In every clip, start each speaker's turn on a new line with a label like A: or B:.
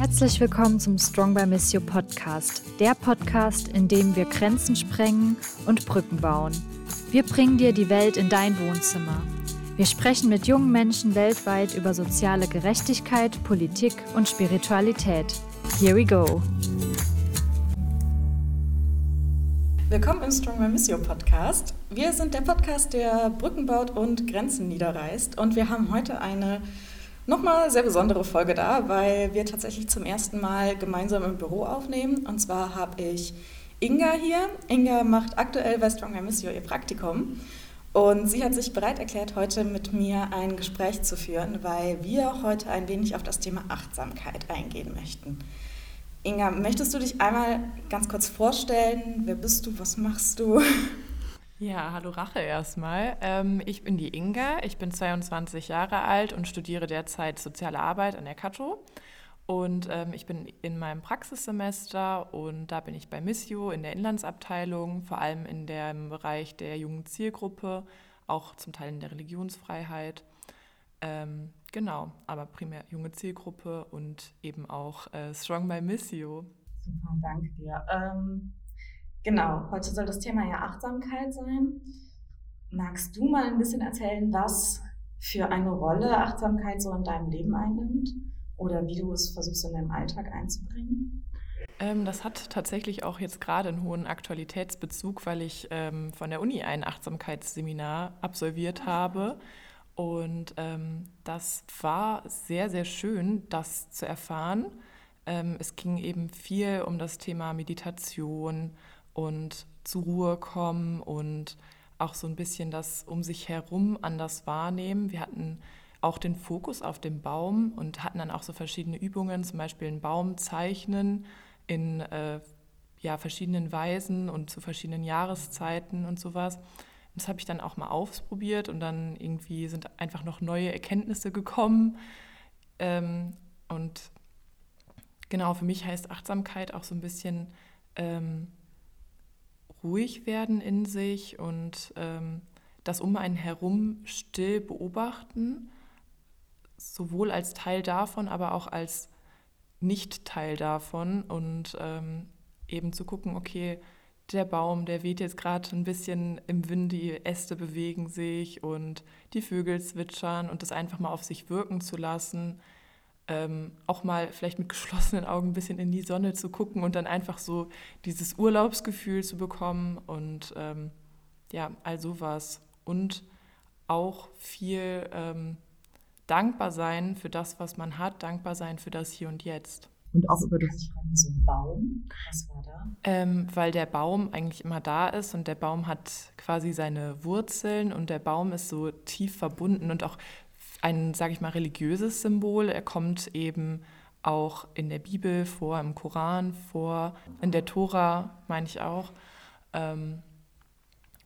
A: Herzlich willkommen zum Strong by Miss You Podcast, der Podcast, in dem wir Grenzen sprengen und Brücken bauen. Wir bringen dir die Welt in dein Wohnzimmer. Wir sprechen mit jungen Menschen weltweit über soziale Gerechtigkeit, Politik und Spiritualität. Here we go.
B: Willkommen im Strong by Miss You Podcast. Wir sind der Podcast, der Brücken baut und Grenzen niederreißt. Und wir haben heute eine nochmal sehr besondere Folge da, weil wir tatsächlich zum ersten Mal gemeinsam im Büro aufnehmen. Und zwar habe ich Inga hier. Inga macht aktuell bei Stronger Missio ihr Praktikum. Und sie hat sich bereit erklärt, heute mit mir ein Gespräch zu führen, weil wir heute ein wenig auf das Thema Achtsamkeit eingehen möchten. Inga, möchtest du dich einmal ganz kurz vorstellen? Wer bist du? Was machst du?
C: Ja, hallo Rache erstmal. Ähm, ich bin die Inga, ich bin 22 Jahre alt und studiere derzeit Soziale Arbeit an der Kato. Und ähm, ich bin in meinem Praxissemester und da bin ich bei Missio in der Inlandsabteilung, vor allem in dem Bereich der jungen Zielgruppe, auch zum Teil in der Religionsfreiheit. Ähm, genau, aber primär junge Zielgruppe und eben auch äh, Strong by Missio.
B: Super, danke dir. Ähm, Genau, heute soll das Thema ja Achtsamkeit sein. Magst du mal ein bisschen erzählen, was für eine Rolle Achtsamkeit so in deinem Leben einnimmt oder wie du es versuchst in deinem Alltag einzubringen?
C: Ähm, das hat tatsächlich auch jetzt gerade einen hohen Aktualitätsbezug, weil ich ähm, von der Uni ein Achtsamkeitsseminar absolviert habe. Und ähm, das war sehr, sehr schön, das zu erfahren. Ähm, es ging eben viel um das Thema Meditation, und zur Ruhe kommen und auch so ein bisschen das um sich herum anders wahrnehmen. Wir hatten auch den Fokus auf den Baum und hatten dann auch so verschiedene Übungen, zum Beispiel einen Baum zeichnen in äh, ja, verschiedenen Weisen und zu verschiedenen Jahreszeiten und sowas. Das habe ich dann auch mal ausprobiert und dann irgendwie sind einfach noch neue Erkenntnisse gekommen. Ähm, und genau, für mich heißt Achtsamkeit auch so ein bisschen ähm, ruhig werden in sich und ähm, das um einen herum still beobachten, sowohl als Teil davon, aber auch als nicht Teil davon und ähm, eben zu gucken, okay, der Baum, der weht jetzt gerade ein bisschen im Wind, die Äste bewegen sich und die Vögel zwitschern und das einfach mal auf sich wirken zu lassen ähm, auch mal vielleicht mit geschlossenen Augen ein bisschen in die Sonne zu gucken und dann einfach so dieses Urlaubsgefühl zu bekommen und ähm, ja, all sowas. Und auch viel ähm, dankbar sein für das, was man hat, dankbar sein für das Hier und Jetzt.
B: Und auch über das wie so ein Baum. Was war da?
C: Ähm, weil der Baum eigentlich immer da ist und der Baum hat quasi seine Wurzeln und der Baum ist so tief verbunden und auch ein, sage ich mal, religiöses Symbol. Er kommt eben auch in der Bibel vor, im Koran vor, in der Tora meine ich auch. Ähm,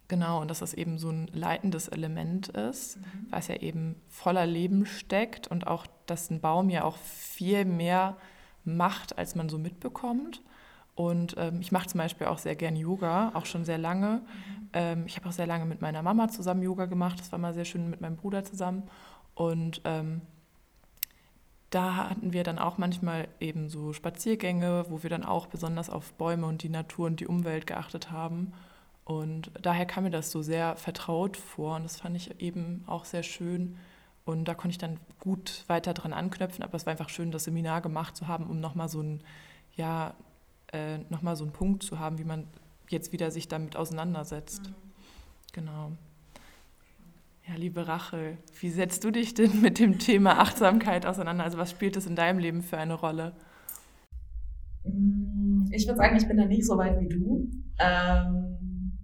C: genau, und dass das eben so ein leitendes Element ist, mhm. weil es ja eben voller Leben steckt und auch, dass ein Baum ja auch viel mehr macht, als man so mitbekommt. Und ähm, ich mache zum Beispiel auch sehr gern Yoga, auch schon sehr lange. Mhm. Ähm, ich habe auch sehr lange mit meiner Mama zusammen Yoga gemacht. Das war mal sehr schön mit meinem Bruder zusammen. Und ähm, da hatten wir dann auch manchmal eben so Spaziergänge, wo wir dann auch besonders auf Bäume und die Natur und die Umwelt geachtet haben. Und daher kam mir das so sehr vertraut vor und das fand ich eben auch sehr schön. Und da konnte ich dann gut weiter dran anknüpfen, aber es war einfach schön, das Seminar gemacht zu haben, um nochmal so ein, ja, äh, nochmal so einen Punkt zu haben, wie man jetzt wieder sich damit auseinandersetzt. Mhm. Genau. Ja, liebe Rachel, wie setzt du dich denn mit dem Thema Achtsamkeit auseinander? Also was spielt es in deinem Leben für eine Rolle?
B: Mm, ich würde sagen, ich bin da nicht so weit wie du. Ähm,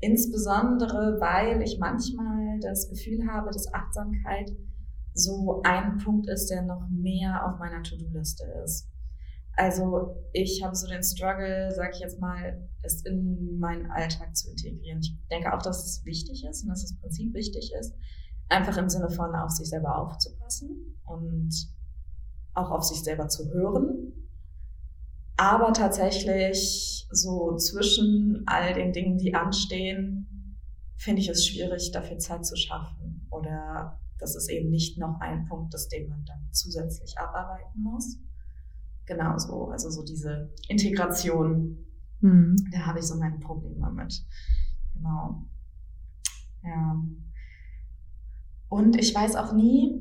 B: insbesondere, weil ich manchmal das Gefühl habe, dass Achtsamkeit so ein Punkt ist, der noch mehr auf meiner To-Do-Liste ist. Also ich habe so den Struggle, sage ich jetzt mal, es in meinen Alltag zu integrieren. Ich denke auch, dass es wichtig ist und dass das Prinzip wichtig ist, einfach im Sinne von auf sich selber aufzupassen und auch auf sich selber zu hören. Aber tatsächlich so zwischen all den Dingen, die anstehen, finde ich es schwierig, dafür Zeit zu schaffen. Oder das ist eben nicht noch ein Punkt ist, den man dann zusätzlich abarbeiten muss. Genau so, also so diese Integration, mhm. da habe ich so meine Probleme mit. Genau. Ja. Und ich weiß auch nie,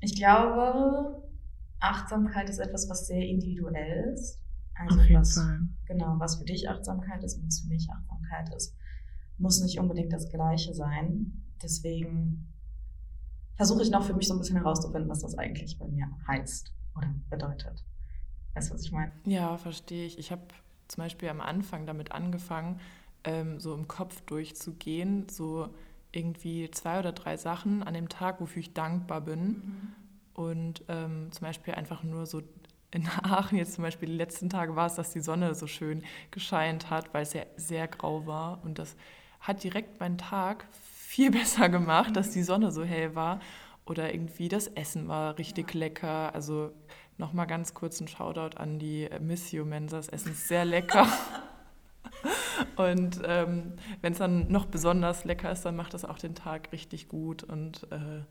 B: ich glaube, Achtsamkeit ist etwas, was sehr individuell ist. Also
D: Auf jeden
B: was,
D: Fall.
B: genau, was für dich Achtsamkeit ist und was für mich Achtsamkeit ist, muss nicht unbedingt das Gleiche sein. Deswegen versuche ich noch für mich so ein bisschen herauszufinden, was das eigentlich bei mir heißt oder bedeutet. Weißt du, was ich meine?
C: Ja, verstehe ich. Ich habe zum Beispiel am Anfang damit angefangen, ähm, so im Kopf durchzugehen, so irgendwie zwei oder drei Sachen an dem Tag, wofür ich dankbar bin. Mhm. Und ähm, zum Beispiel einfach nur so in Aachen jetzt zum Beispiel die letzten Tage war es, dass die Sonne so schön gescheint hat, weil es ja sehr grau war. Und das hat direkt meinen Tag viel besser gemacht, dass die Sonne so hell war. Oder irgendwie das Essen war richtig lecker. Also nochmal ganz kurz ein Shoutout an die Miss You Mensa. Das Essen ist sehr lecker. Und ähm, wenn es dann noch besonders lecker ist, dann macht das auch den Tag richtig gut. Und äh,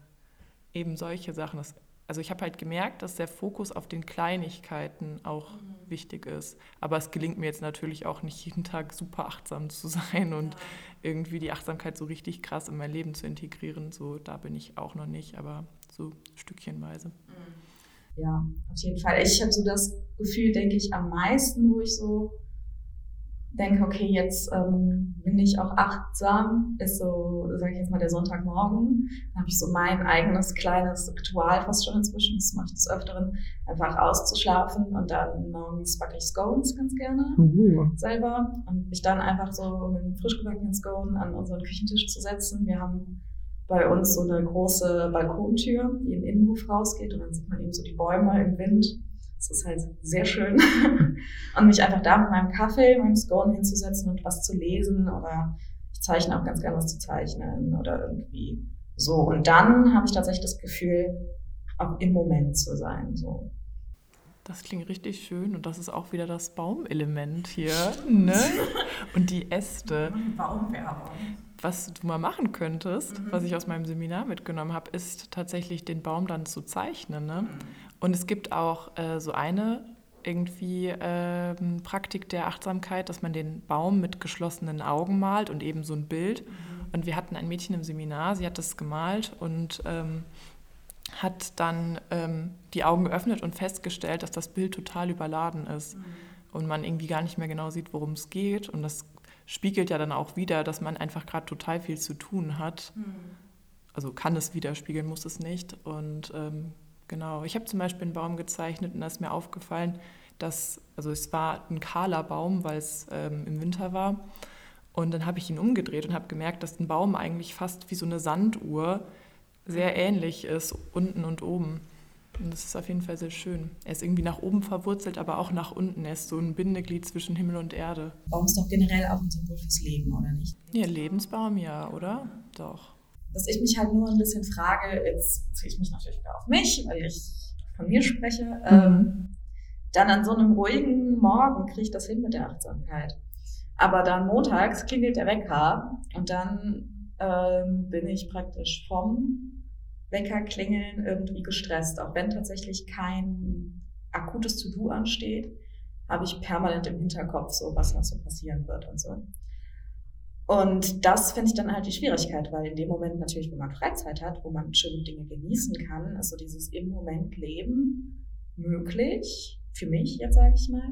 C: eben solche Sachen. Das, also ich habe halt gemerkt, dass der Fokus auf den Kleinigkeiten auch mhm. wichtig ist. Aber es gelingt mir jetzt natürlich auch nicht jeden Tag super achtsam zu sein und ja. irgendwie die Achtsamkeit so richtig krass in mein Leben zu integrieren. So, da bin ich auch noch nicht, aber so stückchenweise. Mhm.
B: Ja, auf jeden Fall. Ich habe so das Gefühl, denke ich, am meisten, wo ich so denke, okay, jetzt ähm, bin ich auch achtsam, ist so, sage ich jetzt mal, der Sonntagmorgen. Dann habe ich so mein eigenes kleines Ritual fast schon inzwischen. Das mache ich des Öfteren, einfach auszuschlafen und dann morgens backe ich Scones ganz gerne uh. selber und mich dann einfach so mit einem frisch gebackenen Scone an unseren Küchentisch zu setzen. Wir haben bei uns so eine große Balkontür, die in den Innenhof rausgeht und dann sieht man eben so die Bäume im Wind es ist halt sehr schön. und mich einfach da mit meinem Kaffee, meinem Scone hinzusetzen und was zu lesen oder ich zeichne auch ganz gerne was zu zeichnen oder irgendwie so. Und dann habe ich tatsächlich das Gefühl, auch im Moment zu sein. So.
C: Das klingt richtig schön und das ist auch wieder das Baumelement hier. ne? Und die Äste.
B: Baumwerbung.
C: Was du mal machen könntest, mhm. was ich aus meinem Seminar mitgenommen habe, ist tatsächlich den Baum dann zu zeichnen. Ne? Mhm. Und es gibt auch äh, so eine irgendwie äh, Praktik der Achtsamkeit, dass man den Baum mit geschlossenen Augen malt und eben so ein Bild. Mhm. Und wir hatten ein Mädchen im Seminar, sie hat das gemalt und ähm, hat dann ähm, die Augen geöffnet und festgestellt, dass das Bild total überladen ist mhm. und man irgendwie gar nicht mehr genau sieht, worum es geht. Und das spiegelt ja dann auch wieder, dass man einfach gerade total viel zu tun hat. Mhm. Also kann es widerspiegeln, muss es nicht. Und ähm, Genau, ich habe zum Beispiel einen Baum gezeichnet und da ist mir aufgefallen, dass, also es war ein kahler Baum, weil es ähm, im Winter war. Und dann habe ich ihn umgedreht und habe gemerkt, dass ein Baum eigentlich fast wie so eine Sanduhr sehr ähnlich ist, unten und oben. Und das ist auf jeden Fall sehr schön. Er ist irgendwie nach oben verwurzelt, aber auch nach unten. Er ist so ein Bindeglied zwischen Himmel und Erde.
B: Baum ist doch generell auch ein Symbol fürs Leben, oder nicht?
C: Ja, Lebensbaum, ja, oder? Doch
B: dass ich mich halt nur ein bisschen frage, jetzt ziehe ich mich natürlich wieder auf mich, weil ich von mir spreche, mhm. ähm, dann an so einem ruhigen Morgen kriege ich das hin mit der Achtsamkeit. Aber dann montags klingelt der Wecker und dann ähm, bin ich praktisch vom Wecker klingeln irgendwie gestresst. Auch wenn tatsächlich kein akutes To-Do ansteht, habe ich permanent im Hinterkopf so, was noch so passieren wird und so. Und das finde ich dann halt die Schwierigkeit, weil in dem Moment natürlich, wo man Freizeit hat, wo man schöne Dinge genießen kann, ist so dieses im Moment Leben möglich, für mich jetzt sage ich mal.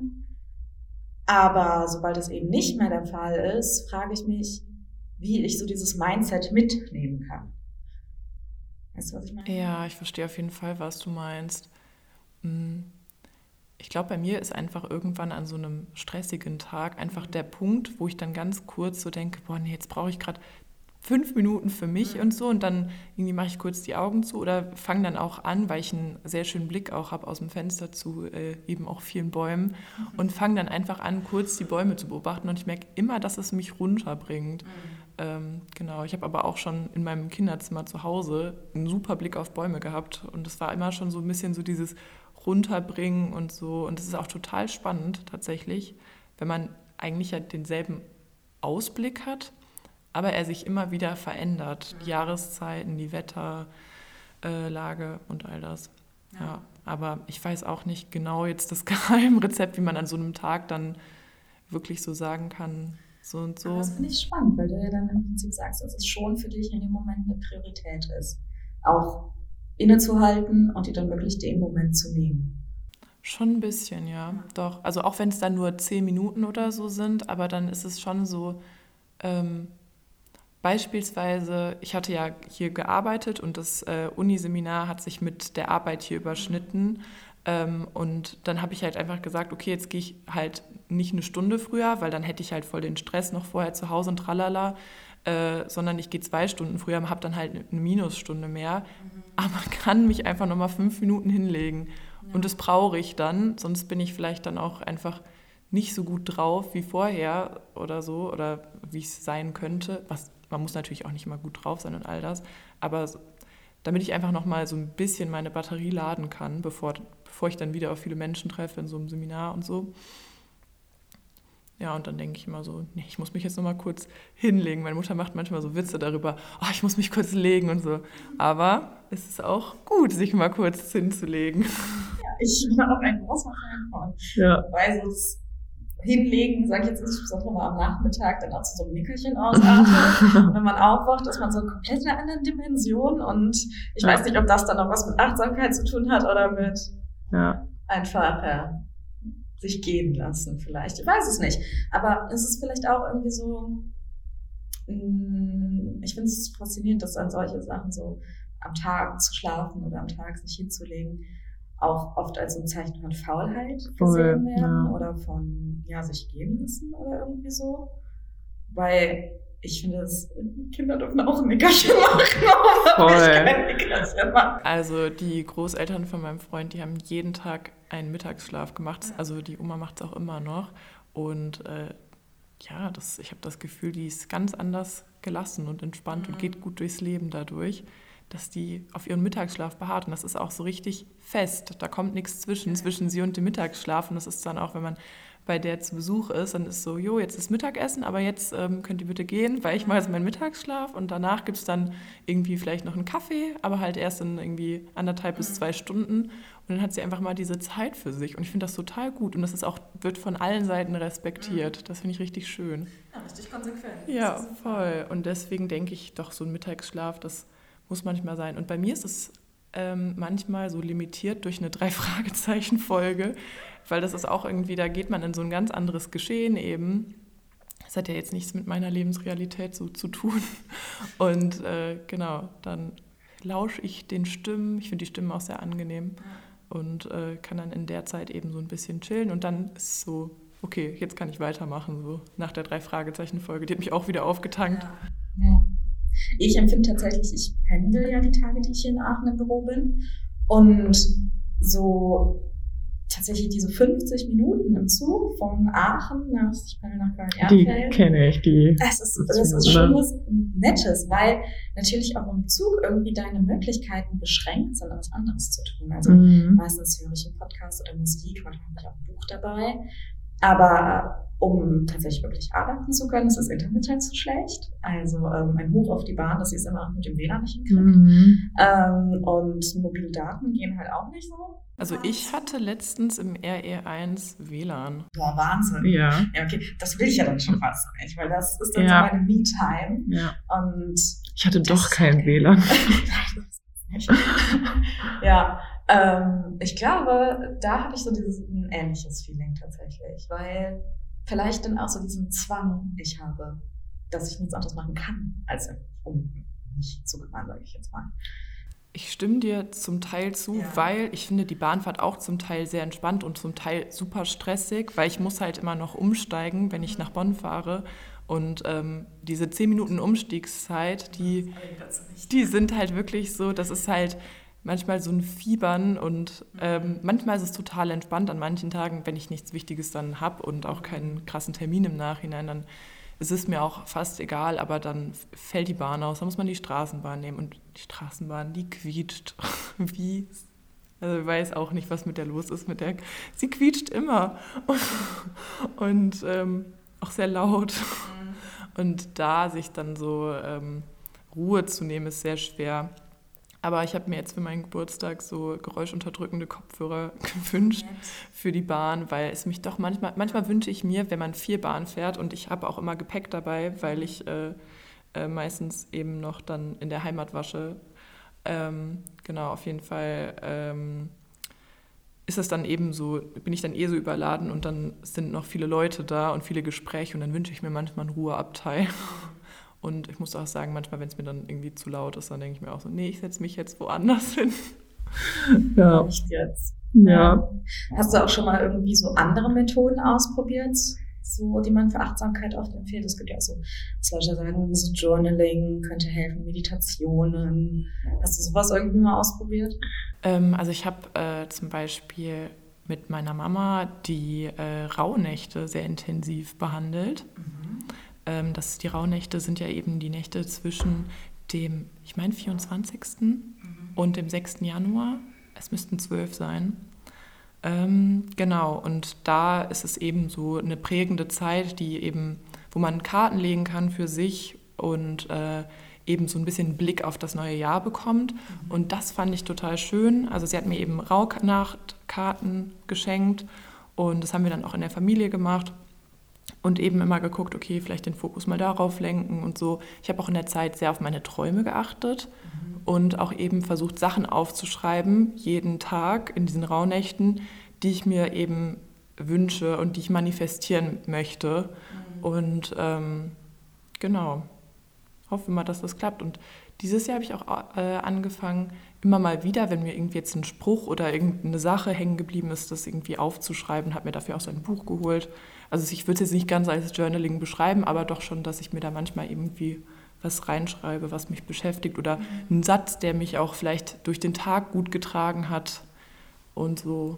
B: Aber sobald es eben nicht mehr der Fall ist, frage ich mich, wie ich so dieses Mindset mitnehmen kann. Weißt du, was ich meine?
C: Ja, ich verstehe auf jeden Fall, was du meinst. Hm ich glaube, bei mir ist einfach irgendwann an so einem stressigen Tag einfach der Punkt, wo ich dann ganz kurz so denke, boah, nee, jetzt brauche ich gerade fünf Minuten für mich mhm. und so und dann irgendwie mache ich kurz die Augen zu oder fange dann auch an, weil ich einen sehr schönen Blick auch habe aus dem Fenster zu äh, eben auch vielen Bäumen mhm. und fange dann einfach an, kurz die Bäume zu beobachten und ich merke immer, dass es mich runterbringt. Mhm. Ähm, genau, ich habe aber auch schon in meinem Kinderzimmer zu Hause einen super Blick auf Bäume gehabt und es war immer schon so ein bisschen so dieses runterbringen und so. Und das ist auch total spannend tatsächlich, wenn man eigentlich ja denselben Ausblick hat, aber er sich immer wieder verändert. Die Jahreszeiten, die Wetterlage und all das. Ja. ja. aber ich weiß auch nicht genau jetzt das Geheimrezept, wie man an so einem Tag dann wirklich so sagen kann, so und so. Aber
B: das finde ich spannend, weil du ja dann im Prinzip sagst, dass es schon für dich in dem Moment eine Priorität ist. Auch innezuhalten und dir dann wirklich den Moment zu nehmen.
C: Schon ein bisschen, ja. ja. Doch. Also auch wenn es dann nur zehn Minuten oder so sind, aber dann ist es schon so, ähm, beispielsweise, ich hatte ja hier gearbeitet und das äh, Uniseminar hat sich mit der Arbeit hier überschnitten. Ähm, und dann habe ich halt einfach gesagt, okay, jetzt gehe ich halt nicht eine Stunde früher, weil dann hätte ich halt voll den Stress noch vorher zu Hause und tralala, äh, sondern ich gehe zwei Stunden früher und habe dann halt eine Minusstunde mehr, mhm. aber kann mich einfach nochmal fünf Minuten hinlegen. Ja. Und das brauche ich dann, sonst bin ich vielleicht dann auch einfach nicht so gut drauf wie vorher oder so, oder wie es sein könnte. Was, man muss natürlich auch nicht immer gut drauf sein und all das, aber damit ich einfach nochmal so ein bisschen meine Batterie laden kann, bevor, bevor ich dann wieder auf viele Menschen treffe in so einem Seminar und so. Ja, und dann denke ich immer so, nee, ich muss mich jetzt nochmal kurz hinlegen. Meine Mutter macht manchmal so Witze darüber, oh, ich muss mich kurz legen und so. Aber es ist auch gut, sich mal kurz hinzulegen.
B: Ja, ich bin auch ein großer Fan von. Ja. Weil so das Hinlegen, sage ich jetzt insbesondere mal am Nachmittag, dann auch zu so einem Nickerchen ausatmet. und wenn man aufwacht, ist man so komplett in einer anderen Dimension. Und ich ja. weiß nicht, ob das dann noch was mit Achtsamkeit zu tun hat oder mit ja. einfach ja, sich gehen lassen vielleicht. Ich weiß es nicht. Aber es ist vielleicht auch irgendwie so, mm, ich finde es faszinierend, dass dann solche Sachen so am Tag zu schlafen oder am Tag sich hinzulegen auch oft als ein Zeichen von Faulheit gesehen werden ja. oder von ja sich gehen lassen oder irgendwie so. Weil ich finde, dass Kinder dürfen auch ein Nickerchen machen, aber ich kein
C: Nickerchen machen. Also die Großeltern von meinem Freund, die haben jeden Tag einen Mittagsschlaf gemacht. Also die Oma macht es auch immer noch. Und äh, ja, das, ich habe das Gefühl, die ist ganz anders gelassen und entspannt mhm. und geht gut durchs Leben dadurch, dass die auf ihren Mittagsschlaf beharrt. Und das ist auch so richtig fest. Da kommt nichts zwischen, zwischen sie und dem Mittagsschlaf. Und das ist dann auch, wenn man bei der zu Besuch ist, dann ist so, jo, jetzt ist Mittagessen, aber jetzt ähm, könnt ihr bitte gehen, weil ich mache jetzt meinen Mittagsschlaf und danach gibt es dann irgendwie vielleicht noch einen Kaffee, aber halt erst in irgendwie anderthalb bis zwei Stunden. Und dann hat sie einfach mal diese Zeit für sich. Und ich finde das total gut. Und das ist auch, wird von allen Seiten respektiert. Das finde ich richtig schön.
B: Ja, richtig konsequent.
C: Ja, voll. Und deswegen denke ich doch, so ein Mittagsschlaf, das muss manchmal sein. Und bei mir ist es ähm, manchmal so limitiert durch eine Drei-Fragezeichen-Folge, weil das ist auch irgendwie, da geht man in so ein ganz anderes Geschehen eben. Das hat ja jetzt nichts mit meiner Lebensrealität so zu tun. Und äh, genau, dann lausche ich den Stimmen. Ich finde die Stimmen auch sehr angenehm und äh, kann dann in der Zeit eben so ein bisschen chillen. Und dann ist so, okay, jetzt kann ich weitermachen, so nach der Drei-Fragezeichen-Folge. Die hat mich auch wieder aufgetankt. Ja. Ja.
B: Ich empfinde tatsächlich, ich pendel ja die Tage, die ich hier in Aachen im Büro bin. Und so tatsächlich diese 50 Minuten im Zug von Aachen nach, ich bin nach
C: Köln-Erfeld. Die kenne ich, die.
B: Das ist, das ist schon was Nettes, weil natürlich auch im Zug irgendwie deine Möglichkeiten beschränkt sind, was anderes zu tun. Also mhm. meistens höre ich einen Podcast oder Musik, manchmal habe ich auch ein Buch dabei. Aber um tatsächlich wirklich arbeiten zu können, ist das Internet halt zu schlecht. Also ähm, ein Hoch auf die Bahn, dass sie es immer mit dem WLAN nicht hinkriegt. Mhm. Ähm, und mobile Daten gehen halt auch nicht so.
C: Also ich hatte letztens im RE1 WLAN.
B: Boah, Wahnsinn. Ja. Ja, okay. Das will ich ja dann schon fast nicht, weil das ist dann ja. so meine Me-Time. Ja. Und
C: ich hatte doch kein WLAN.
B: ja, ähm, ich glaube, da habe ich so dieses ein ähnliches Feeling tatsächlich, weil vielleicht dann auch so diesen Zwang ich habe, dass ich nichts anderes machen kann, als um mich zu kümmern, sage ich jetzt mal.
C: Ich stimme dir zum Teil zu, ja. weil ich finde die Bahnfahrt auch zum Teil sehr entspannt und zum Teil super stressig, weil ich muss halt immer noch umsteigen, wenn ich nach Bonn fahre. Und ähm, diese zehn Minuten Umstiegszeit, die, die sind halt wirklich so, das ist halt manchmal so ein Fiebern und ähm, manchmal ist es total entspannt. An manchen Tagen, wenn ich nichts Wichtiges dann habe und auch keinen krassen Termin im Nachhinein, dann ist es mir auch fast egal, aber dann fällt die Bahn aus, dann muss man die Straßenbahn nehmen und die Straßenbahn, die quietscht wie also ich weiß auch nicht, was mit der los ist. Mit der, sie quietscht immer und, ähm, auch sehr laut. Und da sich dann so ähm, Ruhe zu nehmen, ist sehr schwer. Aber ich habe mir jetzt für meinen Geburtstag so geräuschunterdrückende Kopfhörer gewünscht für die Bahn, weil es mich doch manchmal, manchmal wünsche ich mir, wenn man viel Bahn fährt und ich habe auch immer Gepäck dabei, weil ich äh, äh, meistens eben noch dann in der Heimat wasche. Ähm, genau, auf jeden Fall ähm, ist es dann eben so, bin ich dann eh so überladen und dann sind noch viele Leute da und viele Gespräche und dann wünsche ich mir manchmal einen Ruheabteil. Und ich muss auch sagen, manchmal, wenn es mir dann irgendwie zu laut ist, dann denke ich mir auch so, nee, ich setze mich jetzt woanders hin.
B: Ja. Nicht jetzt. Ja. Hast du auch schon mal irgendwie so andere Methoden ausprobiert, so, die man für Achtsamkeit oft empfiehlt? Es gibt ja auch so, was Leute sagen, so Journaling könnte helfen, Meditationen. Hast du sowas irgendwie mal ausprobiert?
C: Ähm, also ich habe äh, zum Beispiel mit meiner Mama die äh, Rauhnächte sehr intensiv behandelt. Mhm. Ähm, das, die Rauhnächte sind ja eben die Nächte zwischen dem, ich meine, 24. Mhm. und dem 6. Januar. Es müssten zwölf sein. Ähm, genau, und da ist es eben so eine prägende Zeit, die eben, wo man Karten legen kann für sich und äh, eben so ein bisschen Blick auf das neue Jahr bekommt. Mhm. Und das fand ich total schön. Also sie hat mir eben Rauhnachtkarten geschenkt und das haben wir dann auch in der Familie gemacht und eben immer geguckt, okay, vielleicht den Fokus mal darauf lenken und so. Ich habe auch in der Zeit sehr auf meine Träume geachtet mhm. und auch eben versucht, Sachen aufzuschreiben, jeden Tag in diesen Rauhnächten, die ich mir eben wünsche und die ich manifestieren möchte. Mhm. Und ähm, genau, hoffe mal, dass das klappt. Und dieses Jahr habe ich auch äh, angefangen, immer mal wieder, wenn mir irgendwie jetzt ein Spruch oder irgendeine Sache hängen geblieben ist, das irgendwie aufzuschreiben, habe mir dafür auch so ein Buch geholt also ich würde es jetzt nicht ganz als Journaling beschreiben, aber doch schon, dass ich mir da manchmal irgendwie was reinschreibe, was mich beschäftigt oder mhm. einen Satz, der mich auch vielleicht durch den Tag gut getragen hat und so.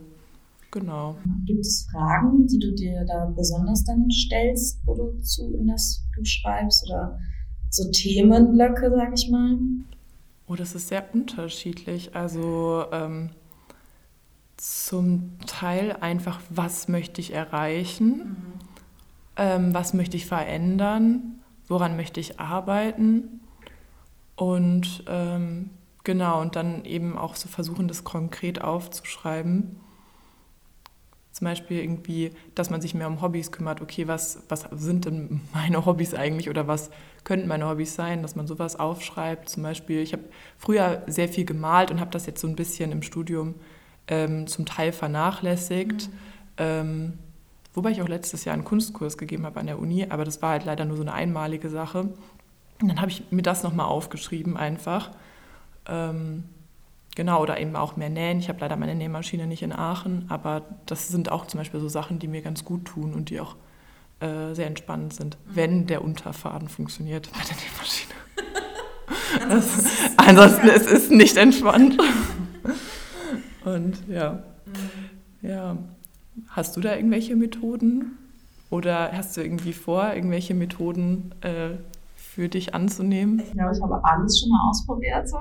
C: Genau.
B: Gibt es Fragen, die du dir da besonders dann stellst, wo du zu in das du schreibst oder so Themenblöcke, sag ich mal?
C: Oh, das ist sehr unterschiedlich. Also ähm, zum Teil einfach, was möchte ich erreichen, mhm. ähm, was möchte ich verändern, woran möchte ich arbeiten und ähm, genau, und dann eben auch so versuchen, das konkret aufzuschreiben. Zum Beispiel irgendwie, dass man sich mehr um Hobbys kümmert. Okay, was, was sind denn meine Hobbys eigentlich oder was könnten meine Hobbys sein, dass man sowas aufschreibt. Zum Beispiel, ich habe früher sehr viel gemalt und habe das jetzt so ein bisschen im Studium ähm, zum Teil vernachlässigt. Mhm. Ähm, wobei ich auch letztes Jahr einen Kunstkurs gegeben habe an der Uni, aber das war halt leider nur so eine einmalige Sache. Und dann habe ich mir das nochmal aufgeschrieben einfach. Ähm, genau, oder eben auch mehr nähen. Ich habe leider meine Nähmaschine nicht in Aachen, aber das sind auch zum Beispiel so Sachen, die mir ganz gut tun und die auch äh, sehr entspannend sind, mhm. wenn der Unterfaden funktioniert bei der Nähmaschine. also, ansonsten ist es nicht entspannt. Und ja. Mhm. ja. Hast du da irgendwelche Methoden? Oder hast du irgendwie vor, irgendwelche Methoden äh, für dich anzunehmen?
B: Ich glaube, ich habe alles schon mal ausprobiert so.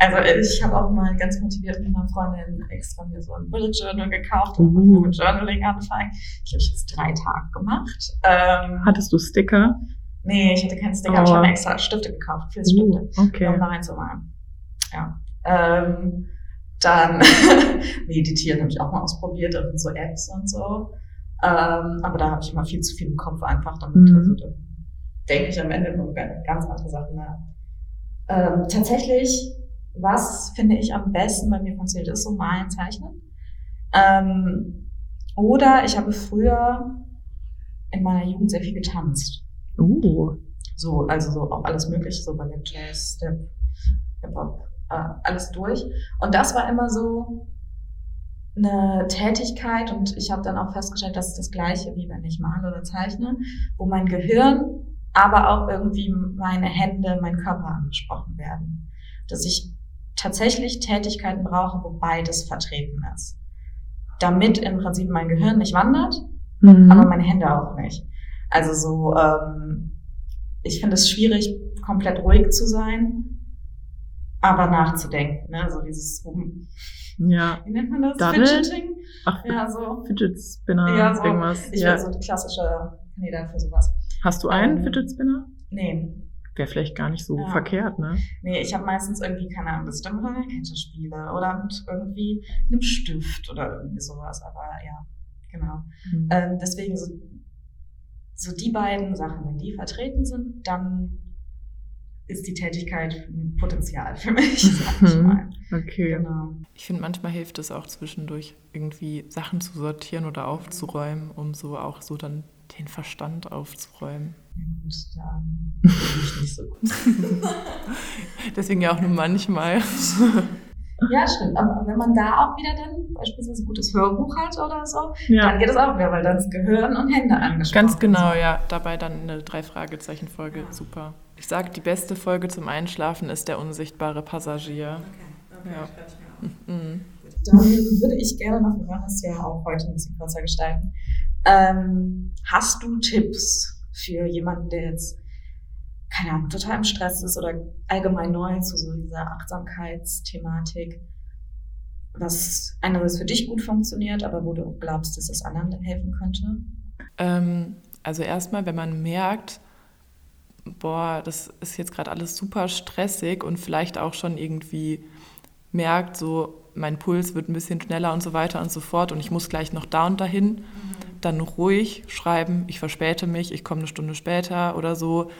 B: Also ich habe auch mal ganz motiviert mit einer Freundin extra mir so ein Bullet Journal gekauft und mhm. mit Journaling anfangen. Ich habe jetzt drei Tage gemacht.
C: Ähm, Hattest du Sticker?
B: Nee, ich hatte keinen Sticker. Oh. Ich habe mir extra Stifte gekauft, Filzstifte, uh, okay. um da reinzumalen. Ja. Ähm, dann meditieren habe ich auch mal ausprobiert, und so Apps und so. Ähm, aber da habe ich immer viel zu viel im Kopf einfach damit. Mhm. Also da denke ich am Ende nur ganz andere Sachen nach. Ähm, tatsächlich, was finde ich am besten bei mir funktioniert, ist so malen, zeichnen. Ähm, oder ich habe früher in meiner Jugend sehr viel getanzt.
C: Uh.
B: So, also so auch alles mögliche, so Ballett, Jazz, Step, Hip-Hop, äh, alles durch. Und das war immer so eine Tätigkeit und ich habe dann auch festgestellt, das ist das gleiche, wie wenn ich male oder zeichne, wo mein Gehirn, aber auch irgendwie meine Hände, mein Körper angesprochen werden. Dass ich tatsächlich Tätigkeiten brauche, wo beides vertreten ist. Damit im Prinzip mein Gehirn nicht wandert, mhm. aber meine Hände auch nicht. Also so, ähm, ich finde es schwierig, komplett ruhig zu sein aber nachzudenken, ne? so dieses Rum.
C: Ja.
B: Wie nennt man das?
C: Daddel? Fidgeting? Ach, ja, so. Fidget Spinner, ja, so. irgendwas.
B: Ich ja. bin so die klassische Kandidat für sowas.
C: Hast du einen ähm, Fidget Spinner?
B: Nee.
C: Wäre vielleicht gar nicht so ja. verkehrt, ne?
B: Nee, ich habe meistens irgendwie, keine Ahnung, dass ich dann mit einer Kette spiele oder mit irgendwie einem Stift oder irgendwie sowas. Aber ja, genau. Mhm. Ähm, deswegen so, so die beiden Sachen, wenn die vertreten sind, dann ist die Tätigkeit ein Potenzial für mich, sag ich mhm. mal.
C: Okay. Genau. Ich finde, manchmal hilft es auch zwischendurch, irgendwie Sachen zu sortieren oder aufzuräumen, um so auch so dann den Verstand aufzuräumen. Ja, gut, da bin ich nicht so gut. Deswegen ja auch nur manchmal.
B: Ja, stimmt. Aber wenn man da auch wieder dann beispielsweise ein gutes Hörbuch hat oder so, ja. dann geht es auch wieder, weil dann das Gehirn und Hände angesprochen
C: Ganz genau, so. ja. Dabei dann eine Drei-Fragezeichen-Folge. Ja. Super. Ich sage, die beste Folge zum Einschlafen ist der unsichtbare Passagier. Okay, okay
B: ja. Mhm. Dann würde ich gerne noch, wir wollen das ja auch heute ein bisschen kürzer gestalten. Ähm, hast du Tipps für jemanden, der jetzt keine Ahnung, total im Stress ist oder allgemein neu zu so dieser Achtsamkeitsthematik, was einerseits für dich gut funktioniert, aber wo du auch glaubst, dass es anderen helfen könnte?
C: Ähm, also erstmal, wenn man merkt, boah, das ist jetzt gerade alles super stressig und vielleicht auch schon irgendwie merkt, so mein Puls wird ein bisschen schneller und so weiter und so fort und ich muss gleich noch da und dahin, mhm. Dann ruhig schreiben, ich verspäte mich, ich komme eine Stunde später oder so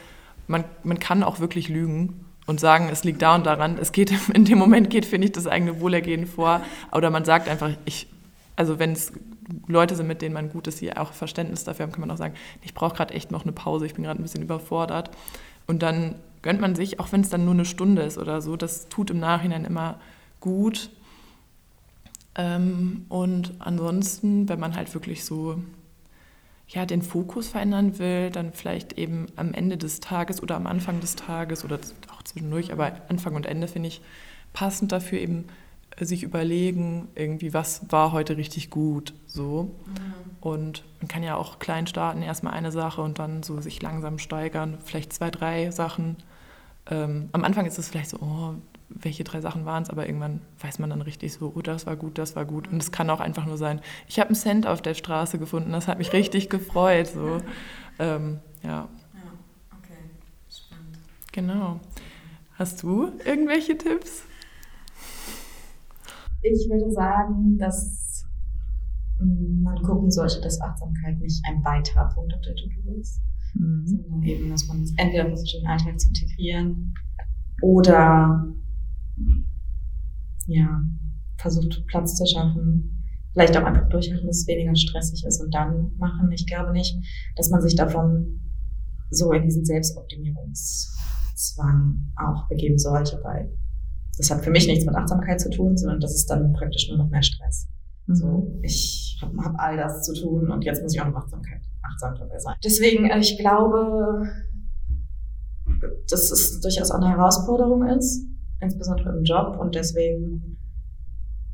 C: man, man kann auch wirklich lügen und sagen, es liegt da und daran. Es geht, in dem Moment geht, finde ich, das eigene Wohlergehen vor. Oder man sagt einfach, ich, also wenn es Leute sind, mit denen man gut ist, die auch Verständnis dafür haben, kann man auch sagen, ich brauche gerade echt noch eine Pause, ich bin gerade ein bisschen überfordert. Und dann gönnt man sich, auch wenn es dann nur eine Stunde ist oder so, das tut im Nachhinein immer gut. Ähm, und ansonsten, wenn man halt wirklich so ja, den Fokus verändern will, dann vielleicht eben am Ende des Tages oder am Anfang des Tages oder auch zwischendurch, aber Anfang und Ende finde ich passend dafür eben äh, sich überlegen, irgendwie, was war heute richtig gut, so. Mhm. Und man kann ja auch klein starten, erstmal eine Sache und dann so sich langsam steigern, vielleicht zwei, drei Sachen. Ähm, am Anfang ist es vielleicht so, oh, welche drei Sachen waren es, aber irgendwann weiß man dann richtig so, oh, das war gut, das war gut. Und es kann auch einfach nur sein, ich habe einen Cent auf der Straße gefunden, das hat mich richtig gefreut. So. Ähm, ja. ja, okay, spannend. Genau. Hast du irgendwelche Tipps?
B: Ich würde sagen, dass man gucken sollte, dass Achtsamkeit nicht ein weiterer Punkt auf der To-Do ist, mhm. sondern eben, dass man es entweder versucht, in den Alltag zu integrieren oder ja, versucht Platz zu schaffen. Vielleicht auch einfach durchhalten, dass es weniger stressig ist und dann machen. Ich glaube nicht, dass man sich davon so in diesen Selbstoptimierungszwang auch begeben sollte, weil das hat für mich nichts mit Achtsamkeit zu tun, sondern das ist dann praktisch nur noch mehr Stress. Mhm. So, ich habe hab all das zu tun und jetzt muss ich auch noch Achtsamkeit, achtsam dabei sein. Deswegen, äh, ich glaube, dass es durchaus eine Herausforderung ist, insbesondere im Job. Und deswegen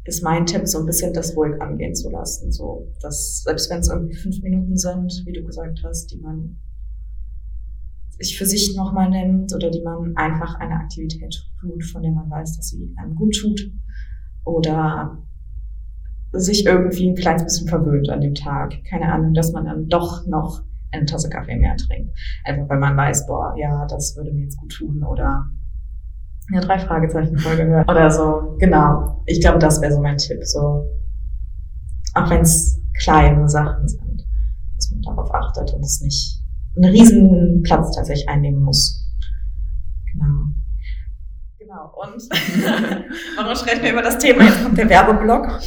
B: ist mein Tipp, so ein bisschen das ruhig angehen zu lassen. So, dass selbst wenn es irgendwie fünf Minuten sind, wie du gesagt hast, die man sich für sich nochmal nimmt oder die man einfach eine Aktivität tut, von der man weiß, dass sie einem gut tut. Oder sich irgendwie ein kleines bisschen verwöhnt an dem Tag. Keine Ahnung, dass man dann doch noch eine Tasse Kaffee mehr trinkt. Einfach weil man weiß, boah, ja, das würde mir jetzt gut tun oder eine drei Fragezeichen Folge oder so. Genau. Ich glaube, das wäre so mein Tipp. So, auch wenn es kleine Sachen sind, dass man darauf achtet und es nicht einen riesen Platz tatsächlich einnehmen muss. Genau. Genau. Und warum sprechen wir über das Thema? Jetzt kommt der Werbeblock.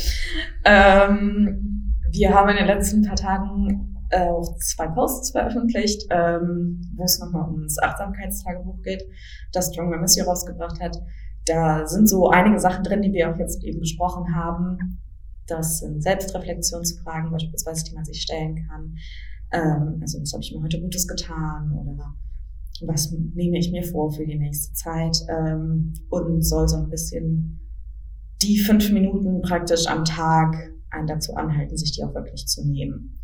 B: Ähm, wir haben in den letzten paar Tagen auch zwei Posts veröffentlicht, ähm, wo es nochmal ums Achtsamkeitstagebuch geht, das Strong Missy rausgebracht hat. Da sind so einige Sachen drin, die wir auch jetzt eben besprochen haben. Das sind Selbstreflexionsfragen beispielsweise, die man sich stellen kann. Ähm, also was habe ich mir heute Gutes getan oder was nehme ich mir vor für die nächste Zeit ähm, und soll so ein bisschen die fünf Minuten praktisch am Tag einen dazu anhalten, sich die auch wirklich zu nehmen.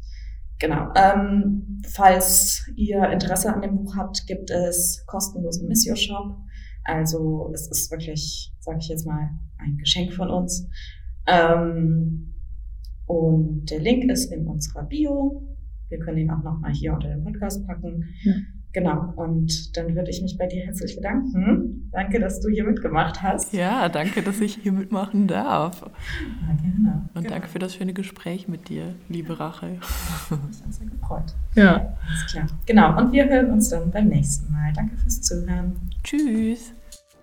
B: Genau. Ähm, falls ihr Interesse an dem Buch habt, gibt es kostenlosen Missio Shop. Also es ist wirklich, sage ich jetzt mal, ein Geschenk von uns. Ähm, und der Link ist in unserer Bio. Wir können ihn auch nochmal hier unter den Podcast packen. Ja. Genau, und dann würde ich mich bei dir herzlich bedanken. Danke, dass du hier mitgemacht hast.
C: Ja, danke, dass ich hier mitmachen darf.
B: Ja, gerne.
C: Und
B: genau.
C: danke für das schöne Gespräch mit dir, liebe Rachel.
B: Ich habe mich sehr gefreut.
C: Ja.
B: Alles klar. Genau, und wir hören uns dann beim nächsten Mal. Danke fürs Zuhören.
C: Tschüss.